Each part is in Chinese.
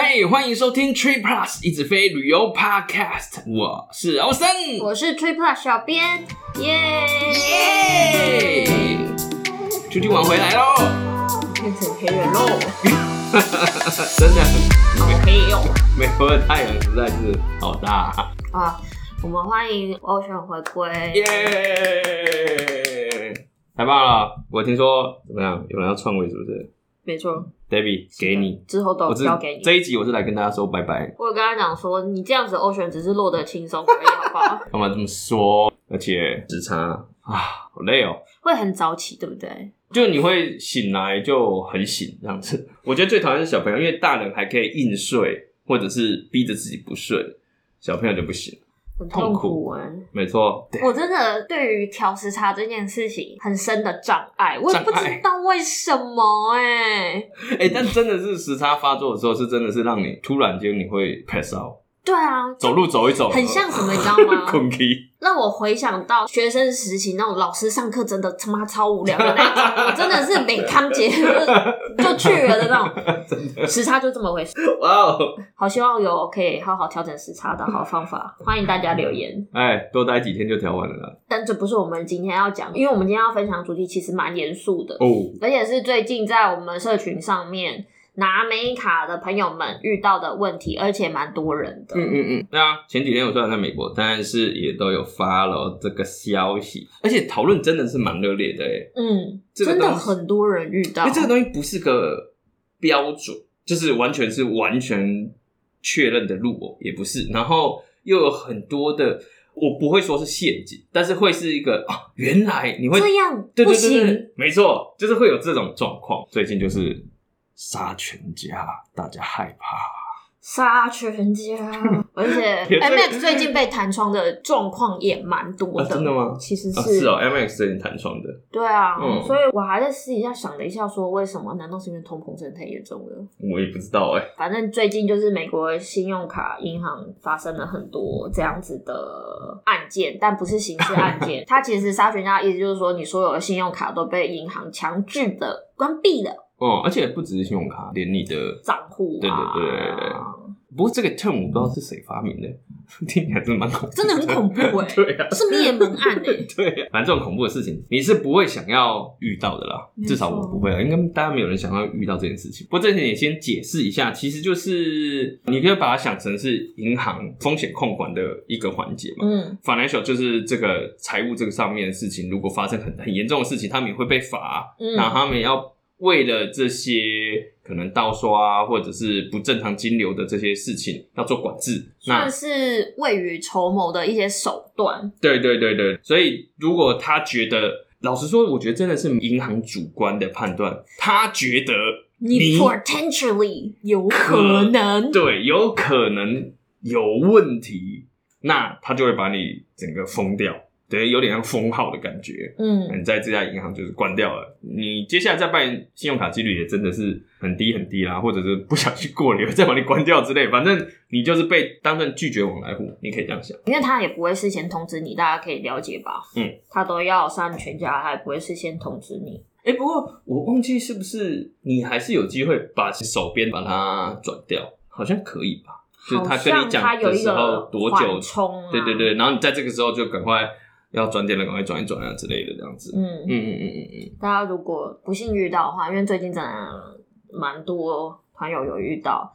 嘿，欢迎收听 Trip Plus 一直飞旅游 Podcast，我是欧森，我是 Trip Plus 小编，耶耶！出去玩回来喽，变成黑人喽，真的好黑哦！美国的太阳实在是好大啊！我们欢迎 Ocean 回归，耶！太棒了！我听说怎么样？有人要篡位是不是？没错，Debbie 给你之后都交给你。这一集我是来跟大家说拜拜。我有跟他讲说，你这样子 Ocean 只是落得轻松而已，好不好？干嘛这么说？而且时差啊，好累哦。会很早起，对不对？就你会醒来就很醒这样子。我觉得最讨厌是小朋友，因为大人还可以硬睡，或者是逼着自己不睡，小朋友就不行。很痛苦哎、欸，没错，我真的对于调时差这件事情很深的障碍，我也不知道为什么哎、欸，哎、欸，但真的是时差发作的时候，是真的是让你突然间你会 pass out。对啊，走路走一走，很像什么，你知道吗？困让我回想到学生时期那种老师上课真的他妈超无聊的那种，我真的是每康节就去了的那种。时差就这么回事。哇哦，好希望有可以好好调整时差的好方法，欢迎大家留言。哎，多待几天就调完了啦。但这不是我们今天要讲，因为我们今天要分享主题其实蛮严肃的哦，而且是最近在我们社群上面。拿美卡的朋友们遇到的问题，而且蛮多人的。嗯嗯嗯，对啊，前几天我虽然在美国，但是也都有 follow 这个消息，而且讨论真的是蛮热烈的诶。嗯，真的很多人遇到。因为这个东西不是个标准，就是完全是完全确认的路哦，也不是。然后又有很多的，我不会说是陷阱，但是会是一个啊，原来你会这样，对对对对，不行，没错，就是会有这种状况。最近就是。杀全家，大家害怕。杀全家，而且 MX 最近被弹窗的状况也蛮多的。啊，真的吗？其实是，啊，是哦，MX 最近弹窗的。对啊，嗯，所以我还在私底下想了一下，说为什么？难道是因为通膨真的太严重了？我也不知道哎。反正最近就是美国信用卡银行发生了很多这样子的案件，但不是刑事案件。它其实杀全家的意思就是说，你所有的信用卡都被银行强制的关闭了。哦，而且不只是信用卡，连你的账户，对对对对对。不过这个 term 我不知道是谁发明的，听起来真的蛮恐怖，真的很恐怖哎、欸。对啊，是灭门案哎、欸。对啊，反正这种恐怖的事情你是不会想要遇到的啦，至少我不会啊，应该大家没有人想要遇到这件事情。不过这点也先解释一下，其实就是你可以把它想成是银行风险控管的一个环节嘛。嗯，financial 就是这个财务这个上面的事情，如果发生很很严重的事情，他们也会被罚，嗯，然后他们也要。为了这些可能盗刷啊，或者是不正常金流的这些事情，要做管制，那是未雨绸缪的一些手段。对对对对，所以如果他觉得，老实说，我觉得真的是银行主观的判断，他觉得你，你 potentially 有可能，对，有可能有问题，那他就会把你整个封掉。对，有点像封号的感觉。嗯，你在这家银行就是关掉了，你接下来再办信用卡几率也真的是很低很低啦，或者是不想去过了再把你关掉之类，反正你就是被当成拒绝往来户，你可以这样想。因为他也不会事先通知你，大家可以了解吧？嗯，他都要杀你全家，他也不会事先通知你。哎、欸，不过我忘记是不是你还是有机会把手边把它转掉，好像可以吧？就是他跟你讲的时候多久充、啊？对对对，然后你在这个时候就赶快。要转点了，赶快转一转啊之类的，这样子。嗯嗯嗯嗯嗯嗯。大家如果不幸遇到的话，因为最近真的蛮多朋友有遇到，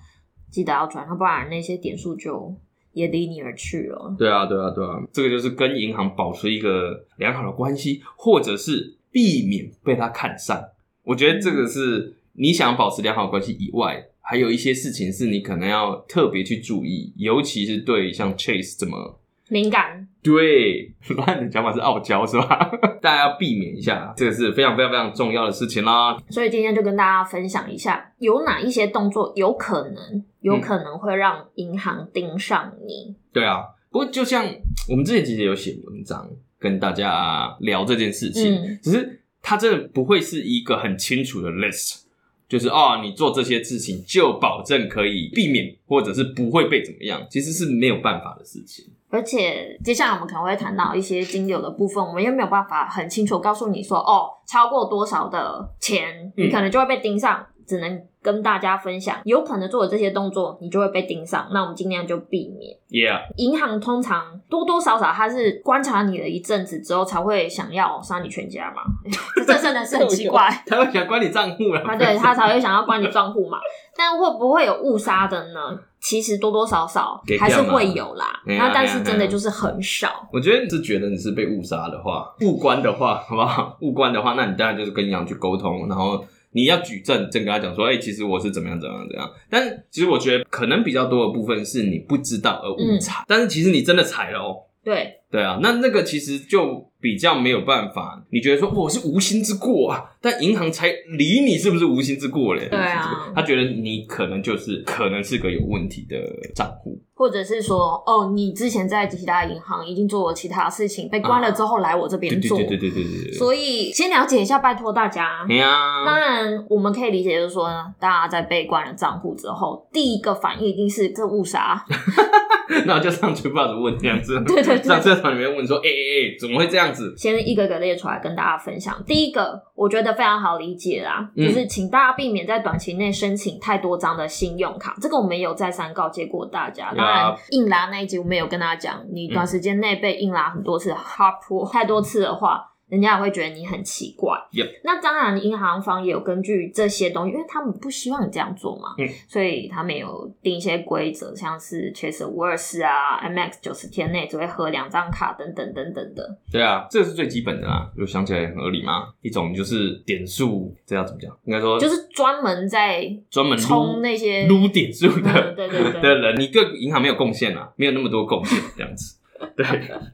记得要转，要不然那些点数就也离你而去了。对啊，对啊，对啊，这个就是跟银行保持一个良好的关系，或者是避免被他看上。我觉得这个是你想保持良好的关系以外，还有一些事情是你可能要特别去注意，尤其是对像 Chase 这么敏感。对，乱的讲法是傲娇是吧？大家要避免一下，这个是非常非常非常重要的事情啦。所以今天就跟大家分享一下，有哪一些动作有可能有可能会让银行盯上你。嗯。对啊，不过就像我们之前其实有写文章跟大家聊这件事情，嗯，只是它真的不会是一个很清楚的 list，就是哦，你做这些事情就保证可以避免，或者是不会被怎么样，其实是没有办法的事情。而且接下来我们可能会谈到一些金流的部分，我们又没有办法很清楚告诉你说，哦，超过多少的钱，你可能就会被盯上。嗯、只能跟大家分享，有可能做的这些动作，你就会被盯上。那我们尽量就避免。Yeah，银行通常多多少少他是观察你了一阵子之后，才会想要杀你全家嘛。这真的是很奇怪。他会想关你账户啊？他对他才会想要关你账户嘛。但会不会有误杀的呢？其实多多少少还是会有啦。那但是真的就是很少。我觉得你是觉得你是被误杀的话，误关的话，好不好？误关的话，那你当然就是跟银行去沟通，然后。你要举证，正跟他讲说，哎、欸，其实我是怎么样怎么样怎样。但其实我觉得可能比较多的部分是你不知道而误踩，嗯、但是其实你真的踩了哦。对对啊，那那个其实就比较没有办法。你觉得说我是无心之过啊，但银行才理你是不是无心之过嘞？对啊，他觉得你可能就是可能是个有问题的账户。或者是说，哦，你之前在其他银行已经做了其他事情，被关了之后来我这边做，对对对对对对。所以先了解一下，拜托大家。对啊。当然，我们可以理解，就是说，大家在被关了账户之后，第一个反应一定是这误杀。那我就上去报纸问这样子。对 对对。团里面问说，哎哎哎，怎么会这样子？先一个个列出来跟大家分享。第一个，我觉得非常好理解啦，嗯、就是请大家避免在短期内申请太多张的信用卡。这个我们有再三告诫过大家。当然，硬拉那一集我们有跟大家讲，你短时间内被硬拉很多次，hard pull 太多次的话。人家也会觉得你很奇怪。Yep. 那当然，银行方也有根据这些东西，因为他们不希望你这样做嘛，嗯、所以他们有定一些规则，像是 Chase 五二四啊，MX 九十天内只会核两张卡等等等等的。对啊，这个是最基本的啦，就想起来很合理嘛。一种就是点数，这要怎么讲？应该说就是专门在专门充那些撸点数的、嗯，对对对的人，你对银行没有贡献啊，没有那么多贡献这样子。对，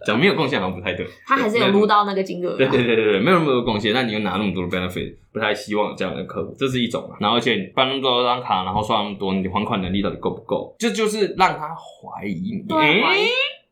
讲没有贡献好像不太对。他还是有撸到那个金额。对对对对对，没有那么多贡献，那你又拿那么多的 benefit，不太希望有这样的客户，这是一种嘛。然后而且你办那么多张卡，然后刷那么多，你还款能力到底够不够？这就是让他怀疑你。对，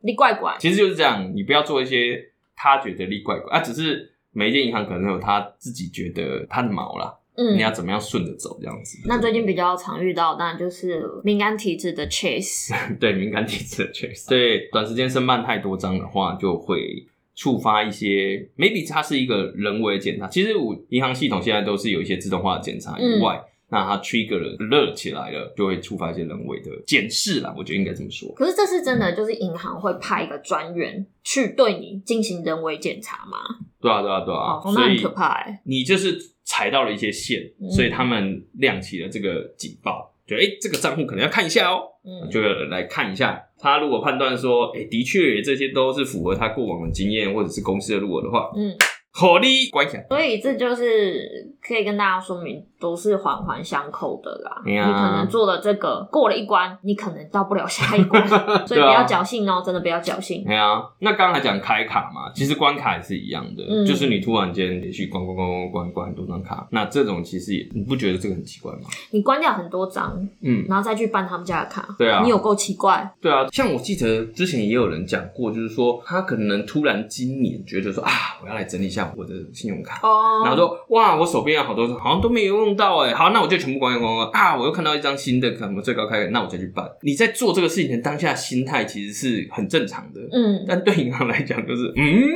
你怪怪。其实就是这样，你不要做一些他觉得你怪怪啊，只是每一间银行可能有他自己觉得他的毛啦。嗯，你要怎么样顺着走这样子？那最近比较常遇到，当然就是敏感体质的 Chase。对，敏感体质的 Chase。对，短时间申办太多张的话，就会触发一些，maybe 它是一个人为检查。其实我银行系统现在都是有一些自动化的检查以外。嗯那它 trigger 了，热起来了，就会触发一些人为的检视啦。我觉得应该这么说。可是这是真的，就是银行会派一个专员去对你进行人为检查吗？对啊，对啊，对啊。哦，那很可怕欸。你就是踩到了一些线，嗯、所以他们亮起了这个警报，就哎、欸，这个账户可能要看一下哦。嗯，就来看一下。他如果判断说，哎、欸，的确这些都是符合他过往的经验或者是公司的路的话，嗯。火力关起来，所以这就是可以跟大家说明，都是环环相扣的啦。你可能做了这个过了一关，你可能到不了下一关，所以不要侥幸哦，真的不要侥幸。对啊，那刚才讲开卡嘛，其实关卡也是一样的，嗯、就是你突然间连续关关关关关关很多张卡，那这种其实也你不觉得这个很奇怪吗？你关掉很多张，嗯，然后再去办他们家的卡，对啊，你有够奇怪。对啊，像我记得之前也有人讲过，就是说他可能突然今年觉得说啊，我要来整理一下。我的信用卡，哦，然后说哇，我手边有好多，好像都没有用到哎，好，那我就全部关掉关掉啊！我又看到一张新的，可能最高开，那我再去办。你在做这个事情的当下心态其实是很正常的，嗯，但对银行来讲就是嗯。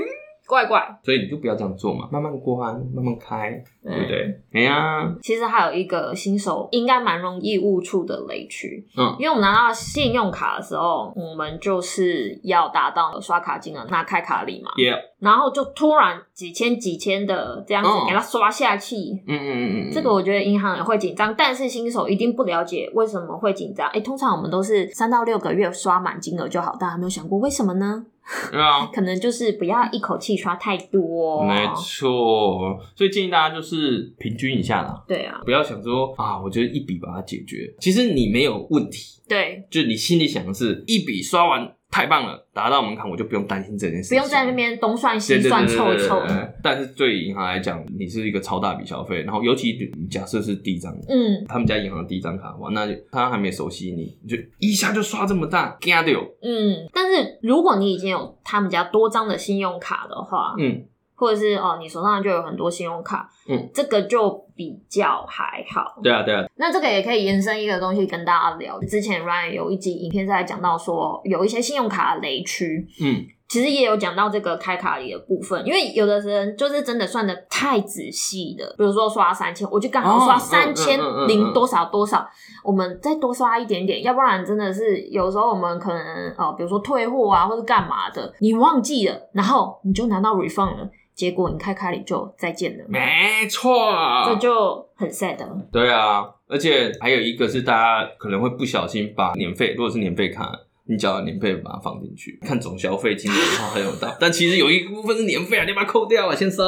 怪怪，所以你就不要这样做嘛，慢慢关，慢慢开，对不对？哎呀，其实还有一个新手应该蛮容易误触的雷区，嗯，因为我们拿到信用卡的时候，我们就是要达到刷卡金额，拿开卡礼嘛，Yeah，然后就突然几千几千的这样子给他刷下去，嗯嗯嗯嗯，这个我觉得银行也会紧张，但是新手一定不了解为什么会紧张。哎，通常我们都是三到六个月刷满金额就好，大家没有想过为什么呢？对啊，可能就是不要一口气刷太多。没错，所以建议大家就是平均一下啦。对啊，不要想说啊，我觉得一笔把它解决，其实你没有问题。对，就你心里想的是一笔刷完。太棒了，达到门槛我就不用担心这件事情，不用在那边东算西算凑一凑。但是对银行来讲，你是一个超大笔消费，然后尤其假设是第一张，嗯，他们家银行的第一张卡的话，那就他还没熟悉你，你就一下就刷这么大，惊掉。嗯，但是如果你已经有他们家多张的信用卡的话，嗯。或者是哦，你手上就有很多信用卡，嗯，这个就比较还好。对啊，对啊。那这个也可以延伸一个东西跟大家聊。之前 Ryan 有一集影片在讲到说，有一些信用卡的雷区，嗯，其实也有讲到这个开卡里的部分，因为有的人就是真的算的太仔细的，比如说刷三千，我就刚好刷三千零多少多少，我们再多刷一点点，要不然真的是有时候我们可能哦，比如说退货啊，或者干嘛的，你忘记了，然后你就拿到 refund 了。结果你开卡里就再见了，没错，这就很 sad。对啊，而且还有一个是大家可能会不小心把年费，如果是年费卡，你缴了年费把它放进去，看总消费金额的话很有道，但其实有一部分是年费啊，你把它扣掉啊，先生。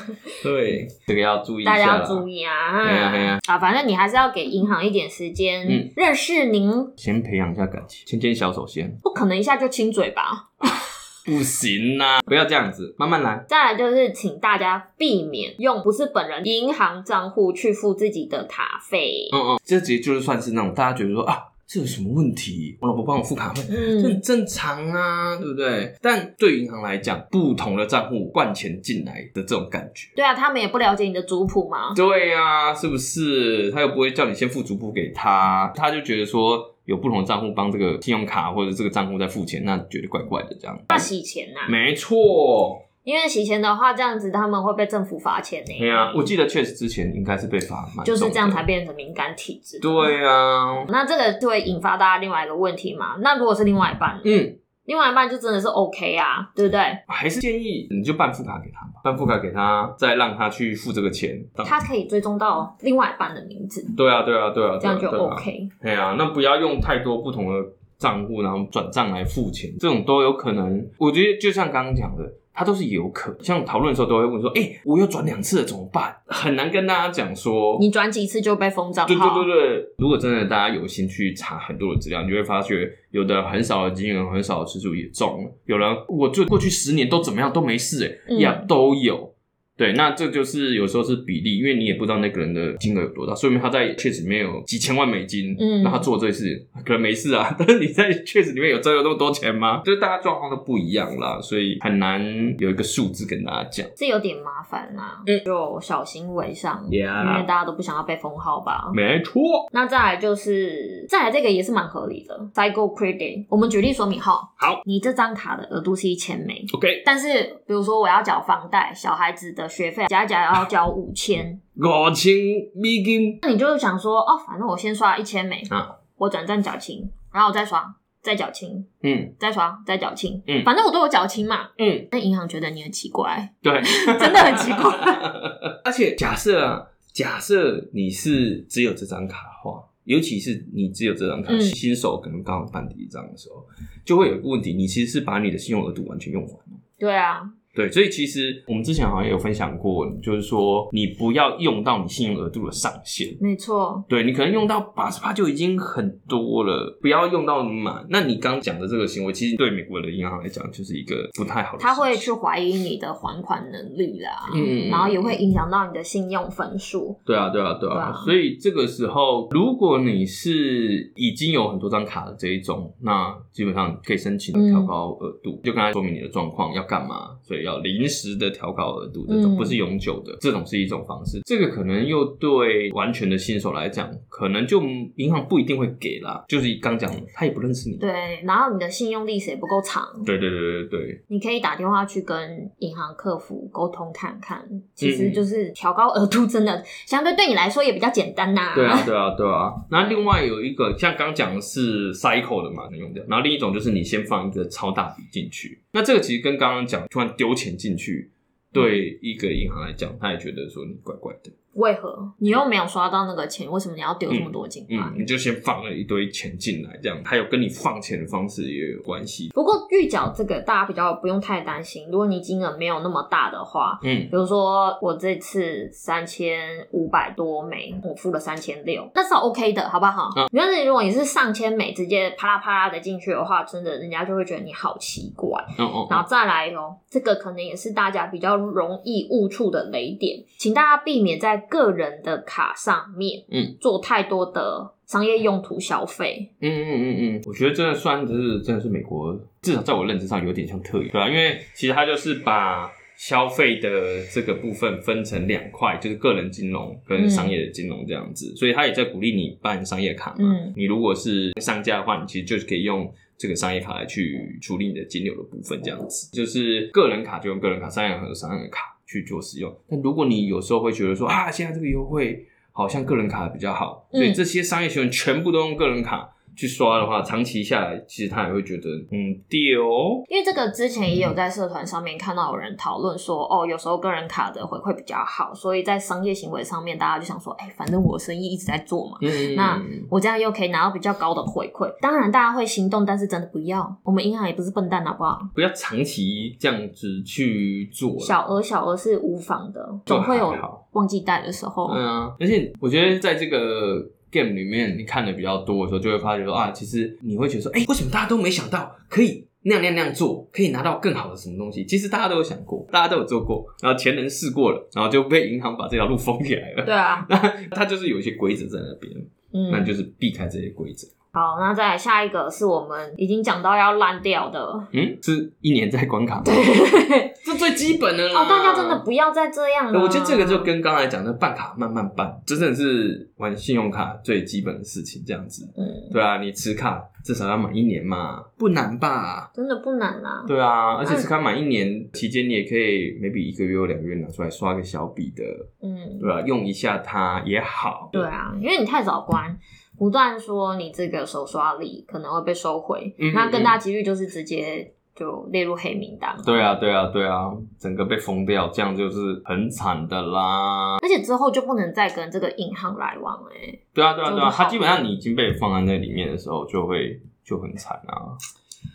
对，这个要注意一下，大家要注意啊。对啊，对啊。啊，反正你还是要给银行一点时间，嗯，认识您，先培养一下感情，牵牵小手先，不可能一下就亲嘴吧。不行呐、啊，不要这样子，慢慢来。再来就是，请大家避免用不是本人银行账户去付自己的卡费。嗯嗯，这直接就是算是那种大家觉得说啊，这有什么问题？我老婆帮我付卡费，嗯，这很正常啊，对不对？但对银行来讲，不同的账户灌钱进来的这种感觉，对啊，他们也不了解你的族谱嘛。对啊，是不是？他又不会叫你先付族谱给他，他就觉得说。有不同的账户帮这个信用卡或者这个账户在付钱，那觉得怪怪的这样。那洗钱呐、啊？没错，因为洗钱的话，这样子他们会被政府罚钱呢。对啊，我记得确实之前应该是被罚，就是这样才变成敏感体质。对啊，那这个就会引发大家另外一个问题嘛？那如果是另外一半，嗯。另外一半就真的是 OK 啊，对不对？还是建议你就办副卡给他吧，办副卡给他，再让他去付这个钱。他可以追踪到另外一半的名字。对啊，对啊，对啊，这样就 OK。对啊，那不要用太多不同的账户，然后转账来付钱，这种都有可能。我觉得就像刚刚讲的。他都是有可，像讨论的时候都会问说：“哎、欸，我又转两次了，怎么办？”很难跟大家讲说，你转几次就被封账号。对对对对，如果真的大家有心去查很多的资料，你就会发觉，有的很少的金额、很少的次数也中了，有人我就过去十年都怎么样都没事、欸，哎、嗯，呀都有。对，那这就是有时候是比例，因为你也不知道那个人的金额有多大，说明他在确实里面有几千万美金，嗯，那他做这事可能没事啊，但是你在确实里面有真有那么多钱吗？就是大家状况都不一样啦，所以很难有一个数字跟大家讲，这有点麻烦啦，嗯，就小心为上，Yeah. 因为大家都不想要被封号吧，没错。那再来就是，再来这个也是蛮合理的，Cycle Credit，我们举例说明哈，好，你这张卡的额度是一千美，OK，但是比如说我要缴房贷，小孩子的。学费加一加要交五千，五千美金。那你就是想说，哦，反正我先刷一千美，啊，我转账缴清，然后我再刷，再缴清，嗯，再刷，再缴清，嗯，反正我都有缴清嘛，嗯。那银行觉得你很奇怪，对，真的很奇怪。而且假设啊，假设你是只有这张卡的话，尤其是你只有这张卡，嗯、新手可能刚好办第一张的时候，就会有一个问题，你其实是把你的信用额度完全用完了。对啊。对，所以其实我们之前好像也有分享过，就是说你不要用到你信用额度的上限。没错。对，你可能用到八十八就已经很多了，不要用到满。那你刚讲的这个行为，其实对美国的银行来讲就是一个不太好的。他会去怀疑你的还款能力啦，嗯，然后也会影响到你的信用分数。对啊，对啊，对啊。所以这个时候，如果你是已经有很多张卡的这一种，那基本上可以申请调高额度，嗯、就跟他说明你的状况要干嘛，所以。要临时的调高额度，这种不是永久的，嗯、这种是一种方式。这个可能又对完全的新手来讲，可能就银行不一定会给啦。就是刚讲，他也不认识你，对，然后你的信用历史也不够长，对对对对对。你可以打电话去跟银行客服沟通看看，其实就是调高额度，真的、嗯、相对对你来说也比较简单呐、啊。对啊，对啊，对啊。那另外有一个像刚讲的是 cycle 的嘛，能用掉。然后另一种就是你先放一个超大笔进去，那这个其实跟刚刚讲突然丢钱进去，对一个银行来讲，他也觉得说你怪怪的。为何你又没有刷到那个钱？为什么你要丢这么多进来？嗯，嗯，你就先放了一堆钱进来，这样还有跟你放钱的方式也有关系。不过预缴这个大家比较不用太担心，如果你金额没有那么大的话，嗯，比如说我这次三千五百多美，我付了三千六，那是 OK 的，好不好？嗯，原来如果你是上千美直接啪啦啪啦的进去的话，真的人家就会觉得你好奇怪。嗯嗯，然后再来哦，这个可能也是大家比较容易误触的雷点，请大家避免在个人的卡上面，嗯，做太多的商业用途消费，嗯嗯嗯嗯，我觉得真的算是真的是美国，至少在我认知上有点像特例，对啊？因为其实它就是把消费的这个部分分成两块，就是个人金融跟商业的金融这样子，嗯、所以他也在鼓励你办商业卡嘛。嗯，你如果是商家的话，你其实就是可以用。这个商业卡来去处理你的金流的部分，这样子。就是个人卡就用个人卡，商业卡用商业卡去做使用。但如果你有时候会觉得说啊，现在这个优惠好像个人卡比较好，所以这些商业行为全部都用个人卡。去刷的话，长期下来，其实他也会觉得，嗯，丢。因为这个之前也有在社团上面看到有人讨论说，哦，有时候个人卡的回馈比较好，所以在商业行为上面，大家就想说，哎、欸，反正我生意一直在做嘛，嗯、那我这样又可以拿到比较高的回馈。当然，大家会心动，但是真的不要。我们银行也不是笨蛋，好不好？不要长期这样子去做。小额小额是无妨的，总会有忘记带的时候。嗯啊，而且我觉得在这个。Game 里面你看的比较多的时候，就会发觉说啊，其实你会觉得说，哎、欸，为什么大家都没想到可以那样那样那样做，可以拿到更好的什么东西？其实大家都有想过，大家都有做过，然后前人试过了，然后就被银行把这条路封起来了。对啊，那它就是有一些规则在那边，嗯，那就是避开这些规则。好，那再来下一个是我们已经讲到要烂掉的，嗯，是一年在关卡吗？对，这最基本的了。哦，大家真的不要再这样了。我觉得这个就跟刚才讲的办卡慢慢办，真的是玩信用卡最基本的事情，这样子。嗯，对啊，你持卡至少要满一年嘛，不难吧？真的不难啊。对啊，而且持卡满一年期间，你也可以 maybe 一个月或两个月拿出来刷个小笔的，嗯，对啊，用一下它也好。对啊，因为你太早关。不断说你这个手刷礼可能会被收回，嗯嗯，那更大几率就是直接就列入黑名单。对啊，对啊，对啊，整个被封掉，这样就是很惨的啦。而且之后就不能再跟这个银行来往哎、欸。对啊，对啊，对啊，他基本上你已经被放在那里面的时候，就会就很惨啊。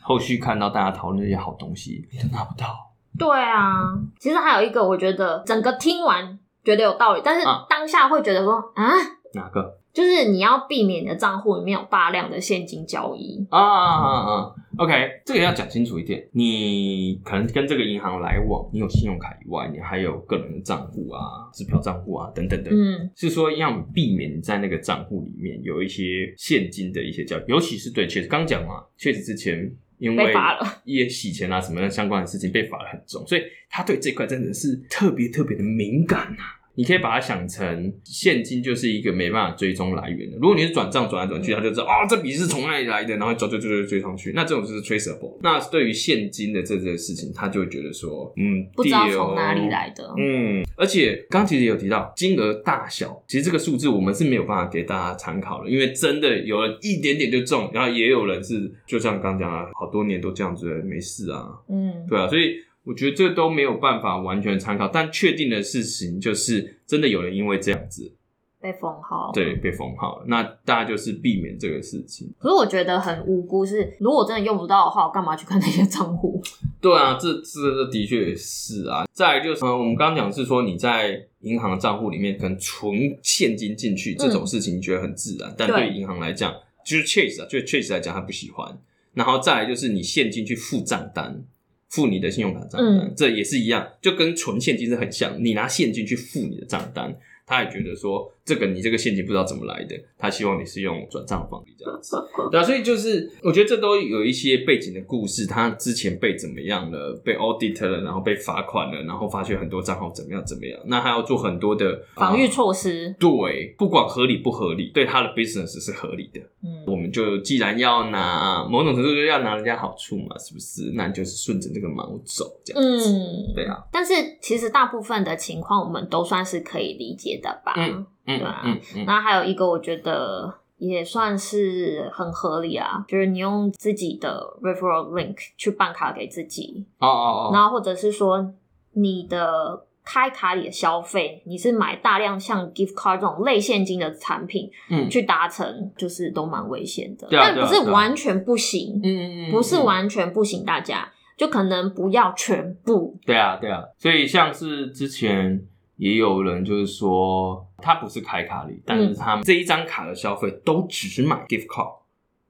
后续看到大家讨论那些好东西，你都拿不到。对啊，其实还有一个，我觉得整个听完觉得有道理，但是当下会觉得说啊，啊哪个？就是你要避免你的账户里面有大量的现金交易啊啊啊啊！OK，这个要讲清楚一点。你可能跟这个银行来往，你有信用卡以外，你还有个人的账户啊、支票账户啊等等的。嗯，是说要避免你在那个账户里面有一些现金的一些交易，尤其是对，确实刚讲嘛，确实之前因为一些洗钱啊什么的相关的事情被罚的很重，所以他对这块真的是特别特别的敏感啊。你可以把它想成现金就是一个没办法追踪来源的。如果你是转账转来转去，他就知道啊、哦，这笔是从哪里来的，然后追追追追追上去。那这种就是 traceable。那对于现金的这件事情，他就会觉得说，嗯，不知道从哪里来的。嗯，而且刚其实有提到金额大小，其实这个数字我们是没有办法给大家参考的，因为真的有人一点点就中，然后也有人是就像刚讲了，好多年都这样子没事啊。嗯，对啊，所以。我觉得这都没有办法完全参考，但确定的事情就是，真的有人因为这样子被封号，对，被封号了。那大家就是避免这个事情。可是我觉得很无辜是，是如果真的用不到的话，我干嘛去看那些账户？对啊，这这这的确也是啊。再来就是，嗯，我们刚刚讲是说你在银行的账户里面可能存现金进去这种事情，你觉得很自然，嗯、但对银行来讲，就是 Chase 啊，就 Chase 来讲，他不喜欢。然后再来就是你现金去付账单。付你的信用卡账单，嗯，这也是一样，就跟存现金是很像。你拿现金去付你的账单，他也觉得说，这个你这个现金不知道怎么来的，他希望你是用转账方式这样子。对啊，所以就是我觉得这都有一些背景的故事，他之前被怎么样了，被 audit 了，然后被罚款了，然后发现很多账号怎么样怎么样，那他要做很多的防御措施。呃，对，不管合理不合理，对他的 business 是合理的。嗯，我们就既然要拿某种程度就要拿人家好处嘛，是不是？那你就是顺着这个毛走这样子。嗯，对啊。但是其实大部分的情况，我们都算是可以理解的吧？嗯。对啊，嗯嗯，那还有一个我觉得也算是很合理啊，就是你用自己的 referral link 去办卡给自己，哦哦哦，然后或者是说你的开卡里的消费，你是买大量像 gift card 这种类现金的产品，嗯，去达成，就是都蛮危险的，但不是完全不行，嗯嗯嗯，不是完全不行，大家就可能不要全部，对啊对啊，所以像是之前。也有人就是说，他不是开卡礼，但是他这一张卡的消费都只买 gift card，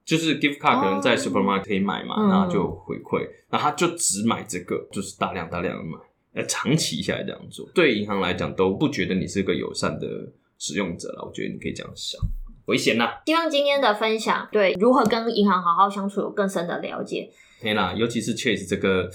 就是 gift card 可能在 supermarket 可以买嘛，然后就回馈，那他就只买这个，就是大量大量的买，呃，长期下来这样做，对银行来讲都不觉得你是个友善的使用者了。我觉得你可以这样想，危险呐。希望今天的分享对如何跟银行好好相处有更深的了解。天呐，尤其是 Chase 这个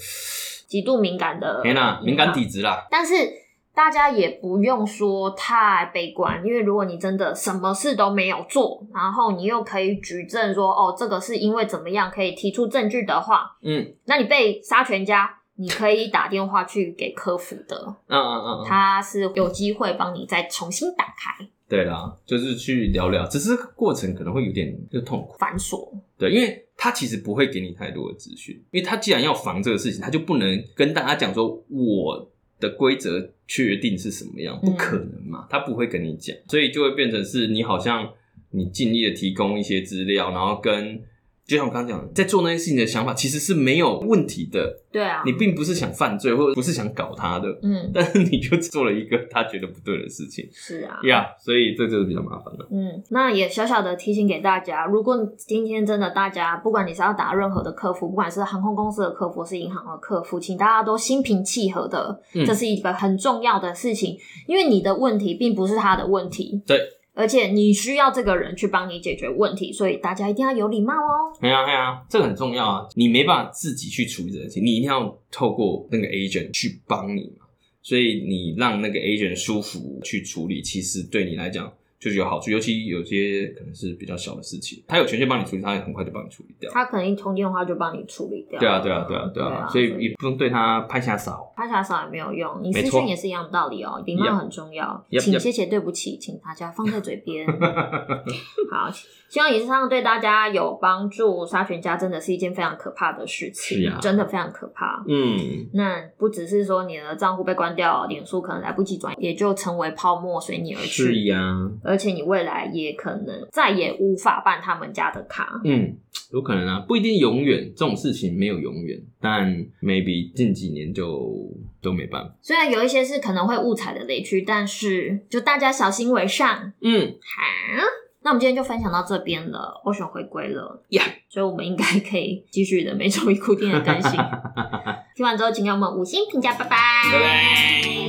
极度敏感的，天呐，敏感体质啦，但是。大家也不用说太悲观，因为如果你真的什么事都没有做，然后你又可以举证说，哦，这个是因为怎么样，可以提出证据的话，嗯，那你被杀全家，你可以打电话去给客服的，嗯嗯嗯，他是有机会帮你再重新打开。对啦，就是去聊聊，只是过程可能会有点就痛苦繁琐。对，因为他其实不会给你太多的资讯，因为他既然要防这个事情，他就不能跟大家讲说我的规则确定是什么样，不可能嘛，他不会跟你讲，所以就会变成是你好像你尽力的提供一些资料，然后跟。就像我刚刚讲的，在做那些事情的想法其实是没有问题的。对啊，你并不是想犯罪，或者不是想搞他的。嗯，但是你就做了一个他觉得不对的事情。是啊，呀，yeah, 所以这就是比较麻烦了。嗯，那也小小的提醒给大家，如果今天真的大家，不管你是要打任何的客服，不管是航空公司的客服，是银行的客服，请大家都心平气和的，嗯，这是一个很重要的事情，因为你的问题并不是他的问题。对。而且你需要这个人去帮你解决问题，所以大家一定要有礼貌哦。对啊，对啊，这个很重要啊！你没办法自己去处理这个事情，你一定要透过那个 agent 去帮你嘛。所以你让那个 agent 舒服去处理，其实对你来讲。就是有好处，尤其有些可能是比较小的事情，他有权限帮你处理，他也很快就帮你处理掉。他可能一通电话就帮你处理掉。对啊，对啊，对啊，对啊，所以也不用对他拍下手，拍下手也没有用。你私讯也是一样的道理哦，礼貌很重要。请谢谢对不起，请大家放在嘴边。好，希望以上对大家有帮助。杀全家真的是一件非常可怕的事情，是啊，真的非常可怕。嗯，那不只是说你的账户被关掉，脸书可能来不及转，也就成为泡沫随你而去。是呀。而且你未来也可能再也无法办他们家的卡。嗯，有可能啊，不一定永远，这种事情没有永远，但 maybe 近几年就都没办法。虽然有一些是可能会误踩的雷区，但是就大家小心为上。嗯，好，那我们今天就分享到这边了。Ocean 回归了呀，yeah. 所以我们应该可以继续的每周一固定的更新。听完之后，请给我们五星评价，拜拜。拜拜。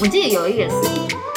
我记得有一个是。